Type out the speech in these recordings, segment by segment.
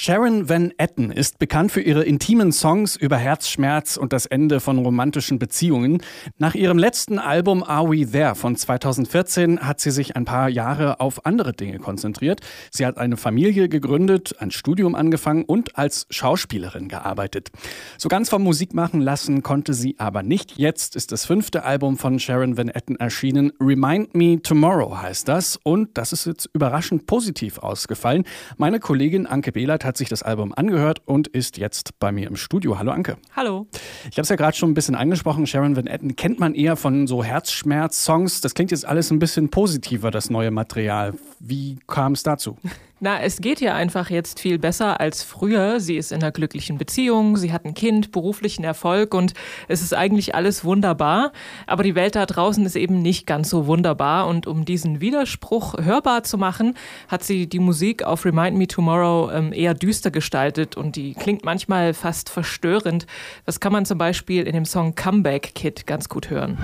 Sharon Van Etten ist bekannt für ihre intimen Songs über Herzschmerz und das Ende von romantischen Beziehungen. Nach ihrem letzten Album Are We There von 2014 hat sie sich ein paar Jahre auf andere Dinge konzentriert. Sie hat eine Familie gegründet, ein Studium angefangen und als Schauspielerin gearbeitet. So ganz vom Musik machen lassen konnte sie aber nicht. Jetzt ist das fünfte Album von Sharon Van Etten erschienen. Remind Me Tomorrow heißt das und das ist jetzt überraschend positiv ausgefallen. Meine Kollegin Anke Behlert hat sich das Album angehört und ist jetzt bei mir im Studio. Hallo Anke. Hallo. Ich habe es ja gerade schon ein bisschen angesprochen. Sharon Van Etten kennt man eher von so Herzschmerz-Songs. Das klingt jetzt alles ein bisschen positiver, das neue Material. Wie kam es dazu? Na, es geht ihr einfach jetzt viel besser als früher. Sie ist in einer glücklichen Beziehung, sie hat ein Kind, beruflichen Erfolg und es ist eigentlich alles wunderbar. Aber die Welt da draußen ist eben nicht ganz so wunderbar. Und um diesen Widerspruch hörbar zu machen, hat sie die Musik auf Remind Me Tomorrow ähm, eher düster gestaltet und die klingt manchmal fast verstörend. Das kann man zum Beispiel in dem Song Comeback Kid ganz gut hören.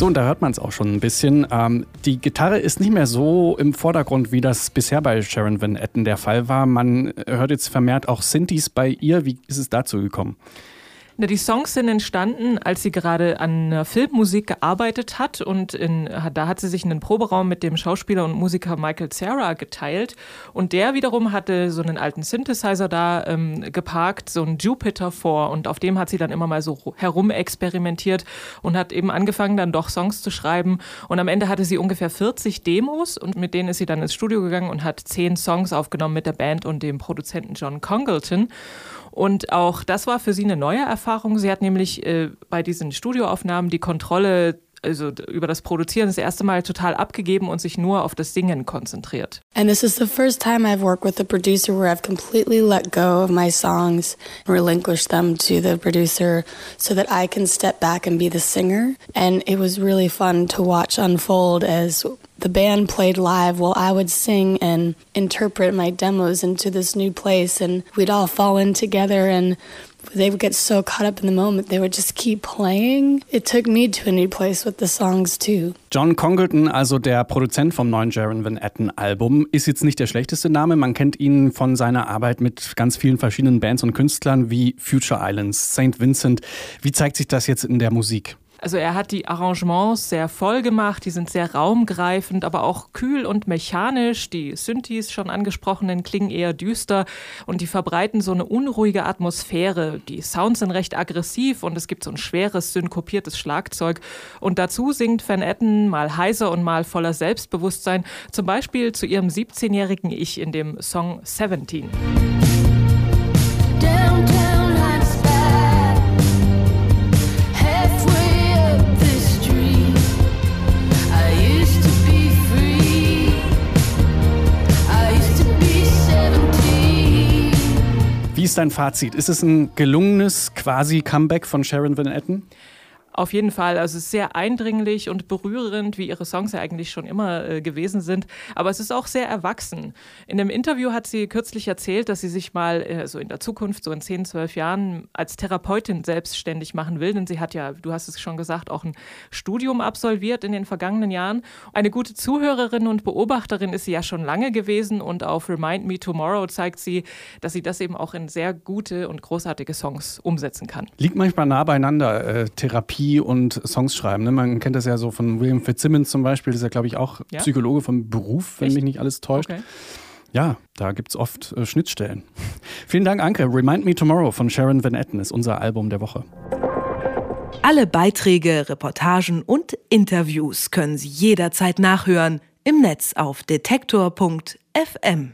So, und da hört man es auch schon ein bisschen. Ähm, die Gitarre ist nicht mehr so im Vordergrund, wie das bisher bei Sharon Van Etten der Fall war. Man hört jetzt vermehrt auch Synthes bei ihr. Wie ist es dazu gekommen? Na, die Songs sind entstanden, als sie gerade an Filmmusik gearbeitet hat und in, da hat sie sich einen Proberaum mit dem Schauspieler und Musiker Michael Cera geteilt. Und der wiederum hatte so einen alten Synthesizer da ähm, geparkt, so einen Jupiter vor. Und auf dem hat sie dann immer mal so herumexperimentiert und hat eben angefangen dann doch Songs zu schreiben. Und am Ende hatte sie ungefähr 40 Demos und mit denen ist sie dann ins Studio gegangen und hat zehn Songs aufgenommen mit der Band und dem Produzenten John Congleton. Und auch das war für sie eine neue Erfahrung. Sie hat nämlich äh, bei diesen Studioaufnahmen die Kontrolle also über das Produzieren das erste Mal total abgegeben und sich nur auf das Singen konzentriert. And this is the first time I've worked with a producer where I've completely let go of my songs and relinquished them to the producer so that I can step back and be the singer. And it was really fun to watch unfold as the band played live while I would sing and interpret my demos into this new place. And we'd all fall in together and they would get so caught up in the moment, they would just keep playing. It took me to a new place with the songs too. John Congleton, also der Produzent vom neuen Jaron Van Etten Album, ist jetzt nicht der schlechteste Name. Man kennt ihn von seiner Arbeit mit ganz vielen verschiedenen Bands und Künstlern wie Future Islands, St. Vincent. Wie zeigt sich das jetzt in der Musik? Also er hat die Arrangements sehr voll gemacht, die sind sehr raumgreifend, aber auch kühl und mechanisch. Die Synthes schon angesprochenen klingen eher düster und die verbreiten so eine unruhige Atmosphäre. Die Sounds sind recht aggressiv und es gibt so ein schweres, synkopiertes Schlagzeug. Und dazu singt Van Etten mal heiser und mal voller Selbstbewusstsein, zum Beispiel zu ihrem 17-jährigen Ich in dem Song 17. ist dein Fazit? Ist es ein gelungenes quasi Comeback von Sharon Van Etten? Auf jeden Fall. Also es ist sehr eindringlich und berührend, wie ihre Songs ja eigentlich schon immer äh, gewesen sind. Aber es ist auch sehr erwachsen. In einem Interview hat sie kürzlich erzählt, dass sie sich mal äh, so in der Zukunft, so in 10, 12 Jahren, als Therapeutin selbstständig machen will. Denn sie hat ja, du hast es schon gesagt, auch ein Studium absolviert in den vergangenen Jahren. Eine gute Zuhörerin und Beobachterin ist sie ja schon lange gewesen. Und auf Remind Me Tomorrow zeigt sie, dass sie das eben auch in sehr gute und großartige Songs umsetzen kann. Liegt manchmal nah beieinander, äh, Therapie Therapie und Songs schreiben. Ne? Man kennt das ja so von William Fitzsimmons zum Beispiel, das ist ja, glaube ich, auch ja? Psychologe vom Beruf, wenn Echt? mich nicht alles täuscht. Okay. Ja, da gibt es oft äh, Schnittstellen. Vielen Dank, Anke. Remind Me Tomorrow von Sharon Van Etten ist unser Album der Woche. Alle Beiträge, Reportagen und Interviews können Sie jederzeit nachhören im Netz auf detektor.fm.